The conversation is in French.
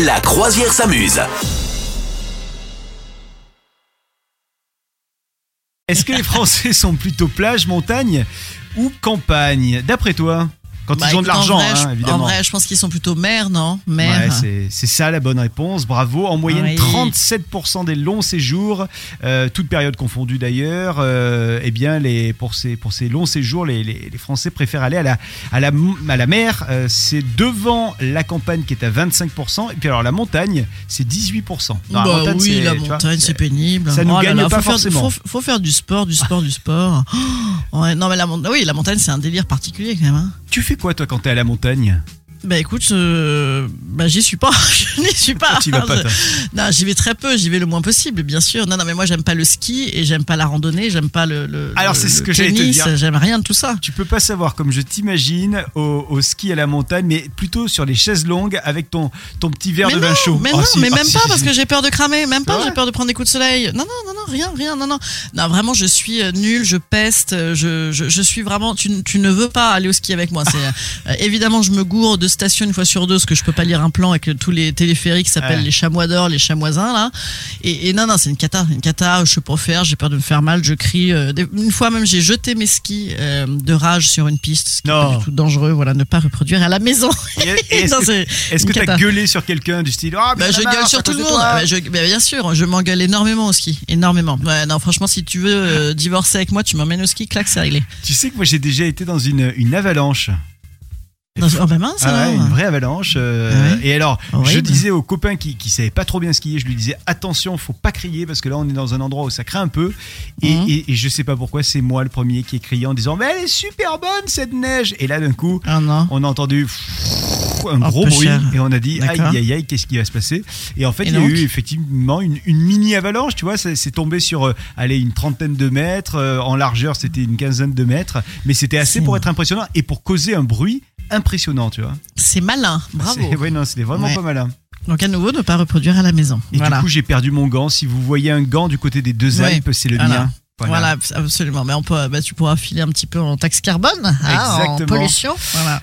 La croisière s'amuse. Est-ce que les Français sont plutôt plage, montagne ou campagne? D'après toi? Quand Bah, ils ont de l'argent, hein, je- En évidemment. vrai, je pense qu'ils sont plutôt mères, non? Ouais, c'est- ça la bonne réponse, bravo. En moyenne, Oui. 37% des longs séjours, euh, toutes périodes confondues d'ailleurs, euh, eh bien, les, pour, ces, pour ces longs séjours, les, les- les Français préfèrent aller à la, à la, à la mer. euh, c'est devant la campagne qui est à 25%, et puis alors la montagne, c'est 18%. Non, bah montagne, oui, la montagne, c'est pénible. ça nous Oh gagne là, pas faut faire- forcément. faut, faut faire du sport, du sport, du sport. Oh, ouais, non, mais la, oui, la montagne, c'est un délire particulier quand même. hein. Tu fais quoi toi quand t'es à la montagne Bah écoute, euh, bah j'y suis pas, je n'y suis pas. Tu y vas pas, toi. Non, j'y vais très peu, j'y vais le moins possible, bien sûr. Non, non, mais moi j'aime pas le ski et j'aime pas la randonnée, j'aime pas le. le Alors, c'est ce que j'allais te dire. J'aime rien de tout ça. Tu peux pas savoir comme je t'imagine au, au ski à la montagne, mais plutôt sur les chaises longues avec ton, ton petit verre mais de non, vin chaud. mais Oh, non, si, mais oh, même si, pas si, parce que j'ai peur de cramer, même pas, vrai j'ai peur de prendre des coups de soleil. Non, non, non, non, rien, rien, non, non. Non, vraiment, je suis euh, nulle, je peste, euh, je, je, je suis vraiment. Tu, tu ne veux pas aller au ski avec moi. C'est euh, évidemment, je me gourre de station une fois sur deux, parce que je peux pas lire un plan avec tous les téléphériques qui s'appellent Ouais. les chamois d'or, les chamoisins là. Et, et non, non, c'est une cata, une cata. Je sais pas faire, j'ai peur de me faire mal, je crie. euh, une fois même, j'ai jeté mes skis euh, de rage sur une piste, ce qui est Non. pas du tout dangereux. Voilà, ne pas reproduire à la maison. Est-ce que t'as gueulé sur quelqu'un du style mais Bah, ai je gueule sur tout le de monde. Bah, je- bah, bien sûr, je m'engueule énormément au ski. Énormément. Ouais, non, franchement, si tu veux divorcer avec moi, tu m'emmènes au ski, clac, c'est réglé. Tu sais que moi j'ai déjà été dans une, une avalanche. Non, oh, bah mince, Ah ouais, une vraie avalanche. euh, Ah ouais Et alors, je Horrible. disais aux copains qui, qui savaient pas trop bien skier, je lui disais attention, faut pas crier parce que là on est dans un endroit où ça craint un peu. Et, Mhm. et, et je sais pas pourquoi, c'est moi le premier qui ai crié en disant mais elle est super bonne cette neige. Et là d'un coup, Ah on a entendu un gros bruit cher. et on a dit aïe aïe aïe qu'est-ce qui va se passer et en fait Et il y a eu effectivement une, une mini avalanche tu vois c'est tombé sur euh, allez une trentaine de mètres euh, en largeur c'était une quinzaine de mètres mais c'était assez pour être impressionnant et pour causer un bruit impressionnant tu vois C'est malin. Bravo. Ouais, non c'était vraiment Ouais. pas malin Donc, à nouveau, ne pas reproduire à la maison. et voilà. du coup j'ai perdu mon gant si vous voyez un gant du côté des deux Ouais. Alpes c'est le Voilà. mien Voilà. absolument. Mais on peut, bah, tu pourras filer un petit peu en taxe carbone, hein, en pollution. Voilà.